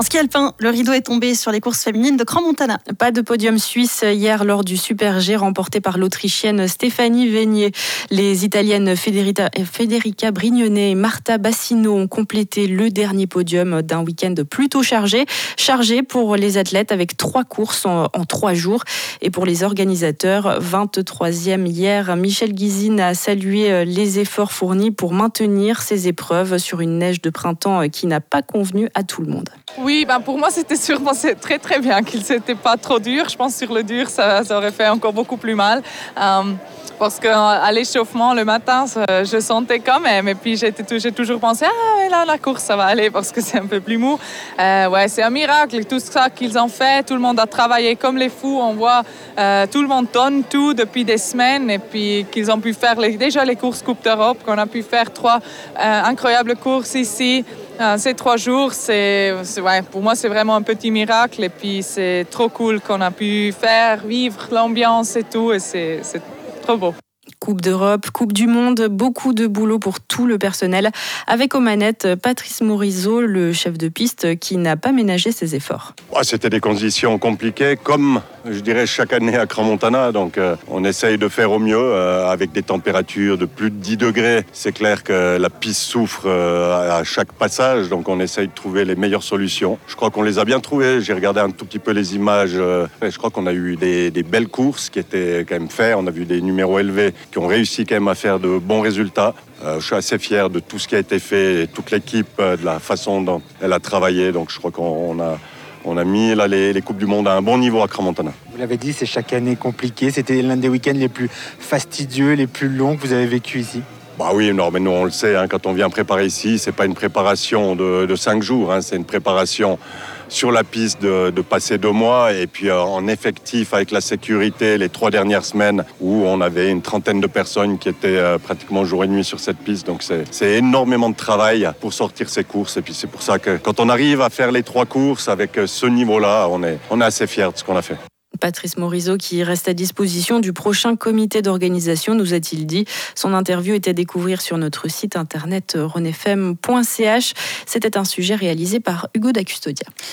En ski alpin, le rideau est tombé sur les courses féminines de Grand Montana. Pas de podium suisse hier lors du Super G remporté par l'Autrichienne Stéphanie Vénier. Les Italiennes Federica Brignone et Marta Bassino ont complété le dernier podium d'un week-end plutôt chargé. Chargé pour les athlètes avec trois courses en, trois jours. Et pour les organisateurs, 23e hier, Michel Guizine a salué les efforts fournis pour maintenir ces épreuves sur une neige de printemps qui n'a pas convenu à tout le monde. Ben pour moi, c'était sûrement très très bien qu'il n'était pas trop dur. Je pense sur le dur, ça, aurait fait encore beaucoup plus mal. Euh, parce qu'à l'échauffement le matin, je sentais quand même. Et puis j'ai toujours pensé, ah là, la course, ça va aller parce que c'est un peu plus mou. Euh, c'est un miracle, tout ça qu'ils ont fait. Tout le monde a travaillé comme les fous. On voit euh, tout le monde donne tout depuis des semaines. Et puis qu'ils ont pu faire déjà les courses Coupe d'Europe, qu'on a pu faire trois incroyables courses ici. Ah, ces trois jours, c'est, ouais, pour moi, c'est vraiment un petit miracle. Et puis, c'est trop cool qu'on a pu faire vivre l'ambiance et tout. Et c'est, c'est trop beau. Coupe d'Europe, Coupe du Monde, beaucoup de boulot pour tout le personnel. Avec aux manettes Patrice Morisot, le chef de piste, qui n'a pas ménagé ses efforts. C'était des conditions compliquées, comme je dirais chaque année à Cramontana. Donc euh, on essaye de faire au mieux euh, avec des températures de plus de 10 degrés. C'est clair que la piste souffre euh, à chaque passage, donc on essaye de trouver les meilleures solutions. Je crois qu'on les a bien trouvées. J'ai regardé un tout petit peu les images. je crois qu'on a eu des, belles courses qui étaient quand même faites. On a vu des numéros élevés qui ont réussi quand même à faire de bons résultats. Euh, je suis assez fier de tout ce qui a été fait et toute l'équipe, euh, de la façon dont elle a travaillé. Donc je crois qu'on a, on mis les, les, Coupes du Monde à un bon niveau à Cramontana. Vous l'avez dit, c'est chaque année compliqué. C'était l'un des week-ends les plus fastidieux, les plus longs que vous avez vécu ici. Bah oui, mais nous on le sait, hein, quand on vient préparer ici, c'est pas une préparation de, cinq jours, hein, c'est une préparation sur la piste de, passer deux mois et puis euh, en effectif avec la sécurité les trois dernières semaines où on avait une trentaine de personnes qui étaient euh, pratiquement jour et nuit sur cette piste. Donc c'est énormément de travail pour sortir ces courses et puis c'est pour ça que quand on arrive à faire les trois courses avec euh, ce niveau-là, on est, on est assez fiers de ce qu'on a fait. Patrice Morisot qui reste à disposition du prochain comité d'organisation, nous a-t-il dit. Son interview est à découvrir sur notre site internet renefm.ch. C'était un sujet réalisé par Hugo Dacustodia.